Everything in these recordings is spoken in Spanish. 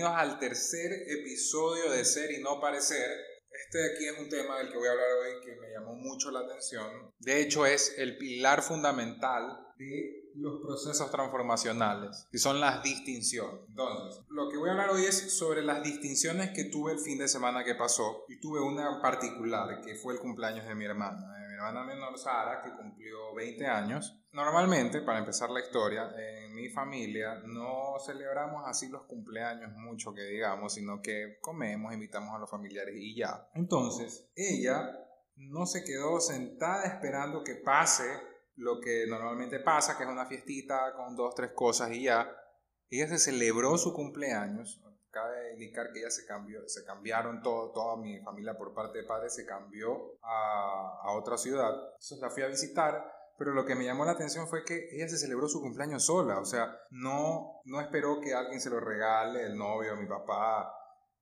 Bienvenidos al tercer episodio de Ser y No Parecer. Este de aquí es un tema del que voy a hablar hoy que me llamó mucho la atención. De hecho, es el pilar fundamental de los procesos transformacionales, que son las distinciones. Entonces, lo que voy a hablar hoy es sobre las distinciones que tuve el fin de semana que pasó y tuve una particular, que fue el cumpleaños de mi hermana, de mi hermana menor Sara, que cumplió 20 años. Normalmente, para empezar la historia, en mi familia no celebramos así los cumpleaños mucho que digamos, sino que comemos, invitamos a los familiares y ya. Entonces, ella no se quedó sentada esperando que pase lo que normalmente pasa, que es una fiestita con dos, tres cosas y ya. Ella se celebró su cumpleaños. Cabe indicar que ella se cambió, se cambiaron todo, toda mi familia por parte de padre se cambió a, a otra ciudad. Entonces la fui a visitar, pero lo que me llamó la atención fue que ella se celebró su cumpleaños sola, o sea, no, no esperó que alguien se lo regale, el novio, mi papá,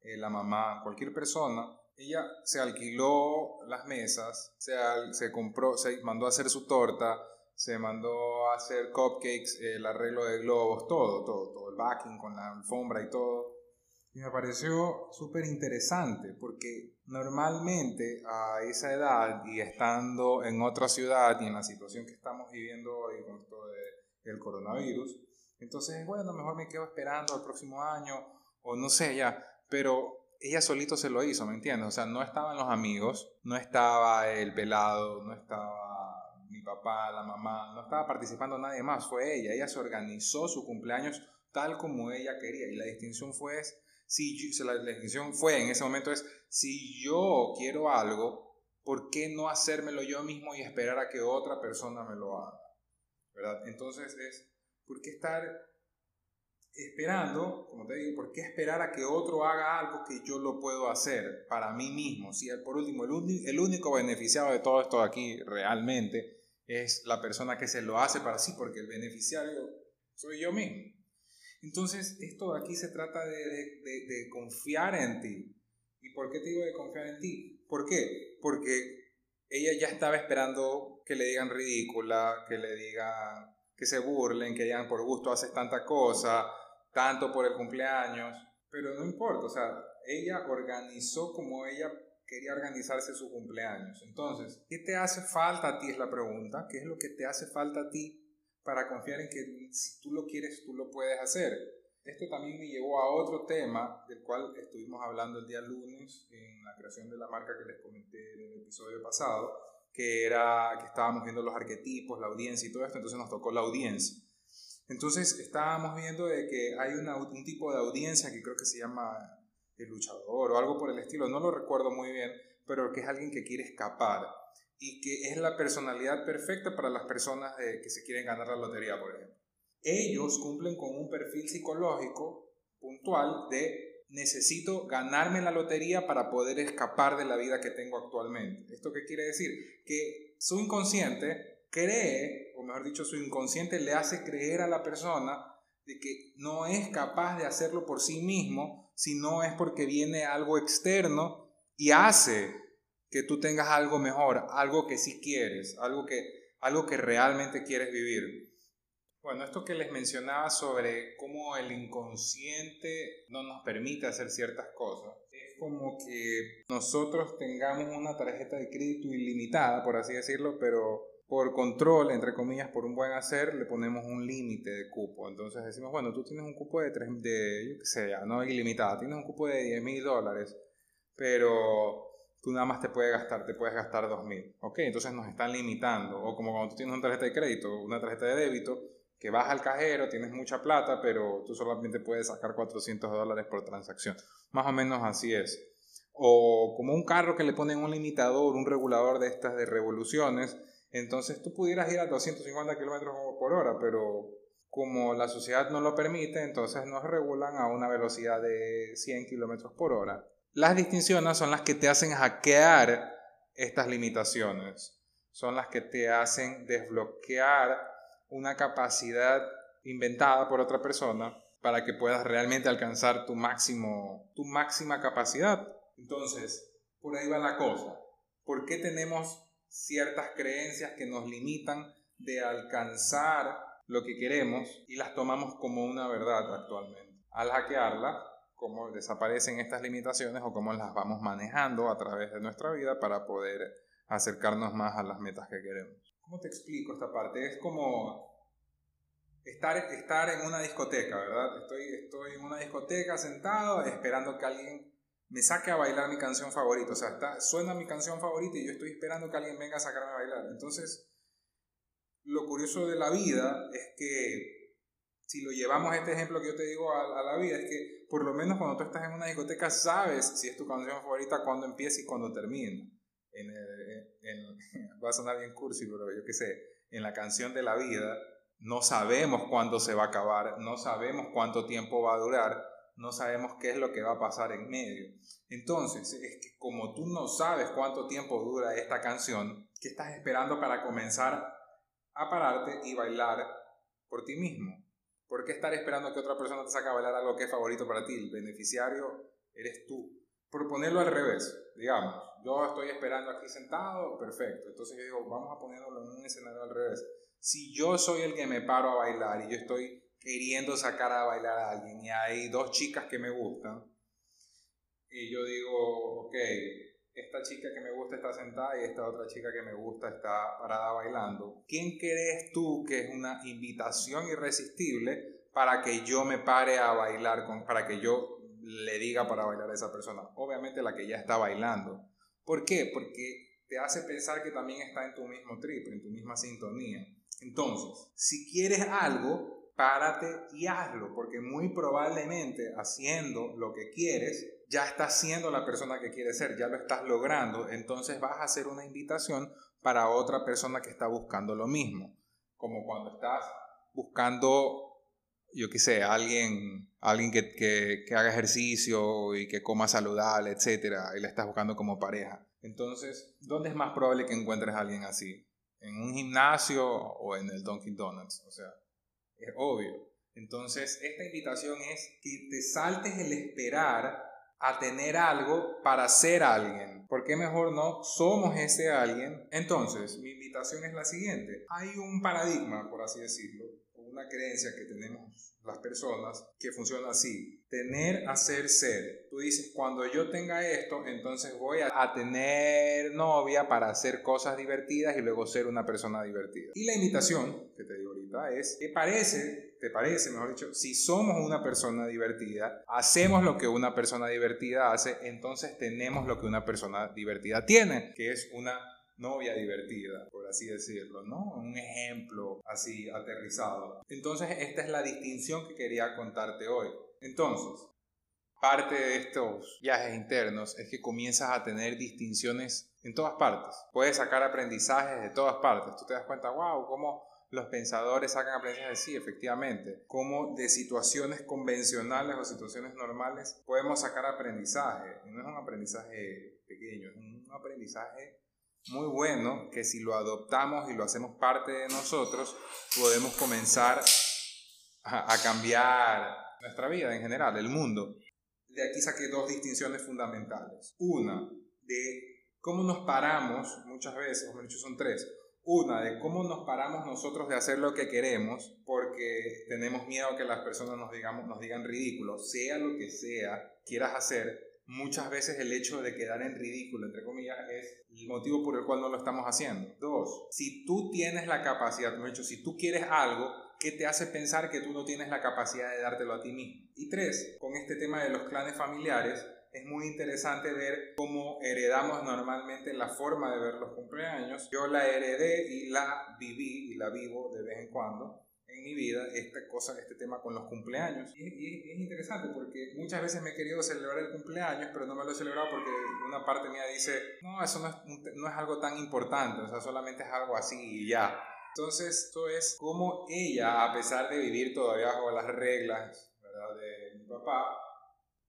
eh, la mamá, cualquier persona. Ella se alquiló las mesas, se, se compró, se mandó a hacer su torta, se mandó a hacer cupcakes, el arreglo de globos, todo, todo, todo, el backing con la alfombra y todo. Y me pareció súper interesante porque normalmente a esa edad y estando en otra ciudad y en la situación que estamos viviendo hoy con esto del coronavirus, entonces, bueno, mejor me quedo esperando al próximo año o no sé ya, pero ella solito se lo hizo, ¿me entiendes? O sea, no estaban los amigos, no estaba el pelado, no estaba mi papá, la mamá, no estaba participando nadie más, fue ella. Ella se organizó su cumpleaños tal como ella quería. Y la distinción fue, si la, distinción fue en ese momento es, si yo quiero algo, ¿por qué no hacérmelo yo mismo y esperar a que otra persona me lo haga? ¿Verdad? Entonces es, ¿por qué estar esperando, como te digo, ¿por qué esperar a que otro haga algo que yo lo puedo hacer para mí mismo? Si por último, el, el único beneficiado de todo esto aquí realmente es la persona que se lo hace para sí, porque el beneficiario soy yo mismo. Entonces, esto aquí se trata de, de, de, confiar en ti. ¿Y por qué te digo de confiar en ti? ¿Por qué? Porque ella ya estaba esperando que le digan ridícula, que le digan que se burlen, que digan por gusto haces tanta cosa, tanto por el cumpleaños, pero no importa, o sea, ella organizó como ella quería organizarse su cumpleaños. Entonces, ¿qué te hace falta a ti? Es la pregunta. ¿Qué es lo que te hace falta a ti para confiar en que si tú lo quieres, tú lo puedes hacer? Esto también me llevó a otro tema del cual estuvimos hablando el día lunes en la creación de la marca que les comenté en el episodio pasado, que era que estábamos viendo los arquetipos, la audiencia y todo esto, entonces nos tocó la audiencia. Entonces estábamos viendo de que hay un tipo de audiencia que creo que se llama el luchador o algo por el estilo, no lo recuerdo muy bien, pero que es alguien que quiere escapar y que es la personalidad perfecta para las personas que se quieren ganar la lotería, por ejemplo. Ellos cumplen con un perfil psicológico puntual de necesito ganarme la lotería para poder escapar de la vida que tengo actualmente. ¿Esto qué quiere decir? Que su inconsciente cree, o mejor dicho, su inconsciente le hace creer a la persona de que no es capaz de hacerlo por sí mismo, sino es porque viene algo externo y hace que tú tengas algo mejor, algo que sí quieres, algo que, algo que realmente quieres vivir. Bueno, esto que les mencionaba sobre cómo el inconsciente no nos permite hacer ciertas cosas, es como que nosotros tengamos una tarjeta de crédito ilimitada, por así decirlo, pero por control, entre comillas, por un buen hacer, le ponemos un límite de cupo. Entonces decimos, bueno, tú tienes un cupo de, 3, de yo qué sé, no ilimitado, tienes un cupo de 10 mil dólares, pero tú nada más te puedes gastar, te puedes gastar 2 mil. Ok, entonces nos están limitando. O como cuando tú tienes una tarjeta de crédito, una tarjeta de débito, que vas al cajero, tienes mucha plata, pero tú solamente puedes sacar 400 dólares por transacción. Más o menos así es. O como un carro que le ponen un limitador, un regulador de estas de revoluciones, entonces tú pudieras ir a 250 kilómetros por hora, pero como la sociedad no lo permite, entonces nos regulan a una velocidad de 100 kilómetros por hora. Las distinciones son las que te hacen hackear estas limitaciones, son las que te hacen desbloquear una capacidad inventada por otra persona para que puedas realmente alcanzar tu máximo, tu máxima capacidad. Entonces, por ahí va la cosa. ¿Por qué tenemos ciertas creencias que nos limitan de alcanzar lo que queremos y las tomamos como una verdad actualmente. Al hackearla, cómo desaparecen estas limitaciones o cómo las vamos manejando a través de nuestra vida para poder acercarnos más a las metas que queremos. ¿Cómo te explico esta parte? Es como estar, estar en una discoteca, ¿verdad? Estoy, estoy en una discoteca sentado esperando que alguien me saque a bailar mi canción favorita. O sea, está, suena mi canción favorita y yo estoy esperando que alguien venga a sacarme a bailar. Entonces, lo curioso de la vida es que, si lo llevamos a este ejemplo que yo te digo a, la vida, es que por lo menos cuando tú estás en una discoteca sabes si es tu canción favorita cuando empieza y cuando termina. En, va a sonar bien cursi, pero yo qué sé, en la canción de la vida no sabemos cuándo se va a acabar, no sabemos cuánto tiempo va a durar, no sabemos qué es lo que va a pasar en medio. Entonces, es que como tú no sabes cuánto tiempo dura esta canción, ¿qué estás esperando para comenzar a pararte y bailar por ti mismo. ¿Por qué estar esperando que otra persona te saque a bailar algo que es favorito para ti? El beneficiario eres tú. Por ponerlo al revés, digamos, yo estoy esperando aquí sentado, perfecto. Entonces yo digo, vamos a ponerlo en un escenario al revés. Si yo soy el que me paro a bailar y yo estoy queriendo sacar a bailar a alguien y hay dos chicas que me gustan, y yo digo, ok, esta chica que me gusta está sentada y esta otra chica que me gusta está parada bailando. ¿Quién crees tú que es una invitación irresistible para que yo me pare a bailar, con, para que yo le diga para bailar a esa persona? Obviamente la que ya está bailando. ¿Por qué? Porque te hace pensar que también está en tu mismo trip, en tu misma sintonía. Entonces, si quieres algo, párate y hazlo, porque muy probablemente haciendo lo que quieres, ya estás siendo la persona que quieres ser, ya lo estás logrando, entonces vas a hacer una invitación para otra persona que está buscando lo mismo. Como cuando estás buscando, yo qué sé, alguien, alguien que, que, haga ejercicio y que coma saludable, etcétera, y le estás buscando como pareja. Entonces, ¿dónde es más probable que encuentres a alguien así? ¿En un gimnasio o en el Dunkin' Donuts? O sea, es obvio. Entonces, esta invitación es que te saltes el esperar a tener algo para ser alguien. ¿Por qué mejor no somos ese alguien? Entonces, mi invitación es la siguiente. Hay un paradigma, por así decirlo, una creencia que tenemos las personas que funciona así. Tener, hacer, ser. Tú dices, cuando yo tenga esto, entonces voy a, tener novia para hacer cosas divertidas y luego ser una persona divertida. Y la invitación que te digo ahorita es, ¿te parece, te parece, mejor dicho, si somos una persona divertida, hacemos lo que una persona divertida hace, entonces tenemos lo que una persona divertida tiene, que es una novia divertida, por así decirlo, ¿no? Un ejemplo así aterrizado. Entonces, esta es la distinción que quería contarte hoy. Entonces, parte de estos viajes internos es que comienzas a tener distinciones en todas partes. Puedes sacar aprendizajes de todas partes. Tú te das cuenta, wow, cómo los pensadores sacan aprendizajes, sí, efectivamente, cómo de situaciones convencionales o situaciones normales podemos sacar aprendizaje. no es un aprendizaje pequeño, es un aprendizaje muy bueno que si lo adoptamos y lo hacemos parte de nosotros, podemos comenzar a, cambiar nuestra vida en general, el mundo. De aquí saqué dos distinciones fundamentales. Una, de cómo nos paramos, muchas veces, o dicho, son tres. Una, de cómo nos paramos nosotros de hacer lo que queremos porque tenemos miedo a que las personas nos, digamos, nos digan ridículo, sea lo que sea quieras hacer, muchas veces el hecho de quedar en ridículo, entre comillas, es el motivo por el cual no lo estamos haciendo. Dos, si tú tienes la capacidad, de hecho, si tú quieres algo, ¿qué te hace pensar que tú no tienes la capacidad de dártelo a ti mismo? Y tres, con este tema de los clanes familiares, es muy interesante ver cómo heredamos normalmente la forma de ver los cumpleaños. Yo la heredé y la viví y la vivo de vez en cuando en mi vida esta cosa, este tema con los cumpleaños. Y, es interesante porque muchas veces me he querido celebrar el cumpleaños, pero no me lo he celebrado porque una parte mía dice, no, eso no es, no es algo tan importante, o sea, solamente es algo así y ya. Entonces, esto es como ella, a pesar de vivir todavía bajo las reglas ¿verdad? de mi papá,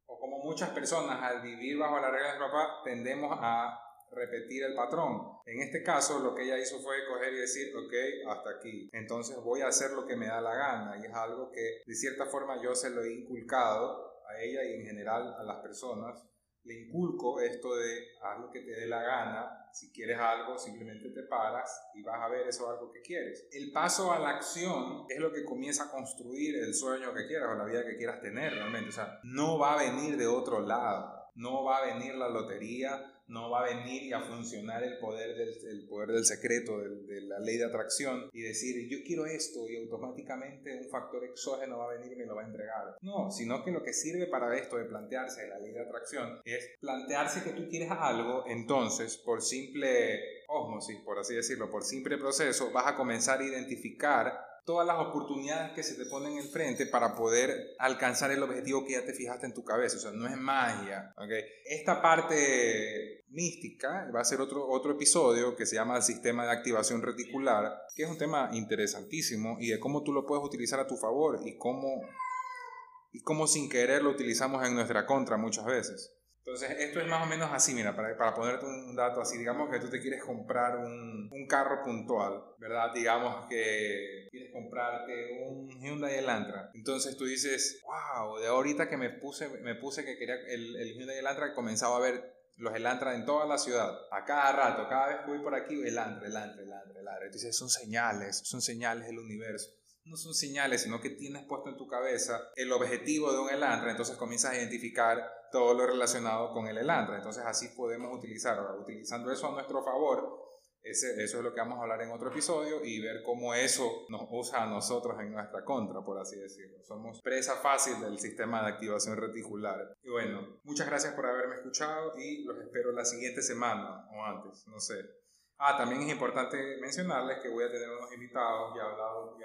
o como muchas personas al vivir bajo las reglas de mi papá, tendemos a repetir el patrón. En este caso, lo que ella hizo fue coger y decir, ok, hasta aquí. Entonces voy a hacer lo que me da la gana. Y es algo que de cierta forma yo se lo he inculcado a ella y en general a las personas le inculco esto de haz lo que te dé la gana, si quieres algo simplemente te paras y vas a ver eso algo que quieres. El paso a la acción es lo que comienza a construir el sueño que quieras o la vida que quieras tener realmente, o sea, no va a venir de otro lado, no va a venir la lotería, no va a venir y a funcionar el poder del, poder del secreto, de la ley de atracción y decir yo quiero esto y automáticamente un factor exógeno va a venir y me lo va a entregar. No, sino que lo que sirve para esto de plantearse la ley de atracción es plantearse que tú quieres algo, entonces por simple osmosis, por así decirlo, por simple proceso, vas a comenzar a identificar todas las oportunidades que se te ponen enfrente para poder alcanzar el objetivo que ya te fijaste en tu cabeza. O sea, no es magia. ¿okay? Esta parte mística va a ser otro, otro episodio que se llama el sistema de activación reticular, que es un tema interesantísimo y de cómo tú lo puedes utilizar a tu favor y cómo, y cómo sin querer lo utilizamos en nuestra contra muchas veces. Entonces, esto es más o menos así, mira, para, para ponerte un dato así, digamos que tú te quieres comprar un, un, carro puntual, ¿verdad? Digamos que quieres comprarte un Hyundai Elantra. Entonces tú dices, wow, de ahorita que me puse, me puse que quería el, el Hyundai Elantra, comenzaba a ver los Elantra en toda la ciudad, a cada rato, cada vez que voy por aquí, Elantra, Elantra, Elantra, Elantra. Entonces son señales, son señales del universo no son señales, sino que tienes puesto en tu cabeza el objetivo de un Elantra, entonces comienzas a identificar todo lo relacionado con el Elantra. Entonces así podemos utilizar, utilizando eso a nuestro favor, ese, eso es lo que vamos a hablar en otro episodio y ver cómo eso nos usa a nosotros en nuestra contra, por así decirlo. Somos presa fácil del sistema de activación reticular. Y bueno, muchas gracias por haberme escuchado y los espero la siguiente semana o antes, no sé. Ah, también es importante mencionarles que voy a tener unos invitados, ya he hablado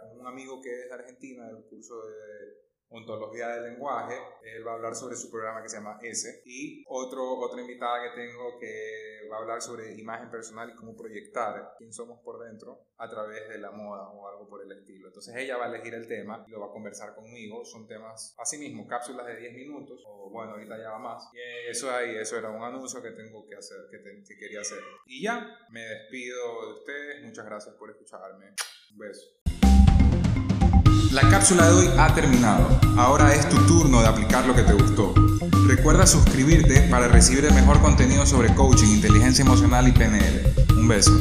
con un amigo que es de Argentina, del curso de ontología del lenguaje. Él va a hablar sobre su programa que se llama S. Y otro, otra invitada que tengo que va a hablar sobre imagen personal y cómo proyectar quién somos por dentro a través de la moda o algo por el estilo. Entonces ella va a elegir el tema y lo va a conversar conmigo. Son temas, así mismo, cápsulas de 10 minutos o bueno, ahorita ya va más. Y eso ahí, eso era un anuncio que tengo que hacer, que, que quería hacer. Y ya, me despido de ustedes. Muchas gracias por escucharme. Un beso. La cápsula de hoy ha terminado. Ahora es tu turno de aplicar lo que te gustó. Recuerda suscribirte para recibir el mejor contenido sobre coaching, inteligencia emocional y PNL. Un beso.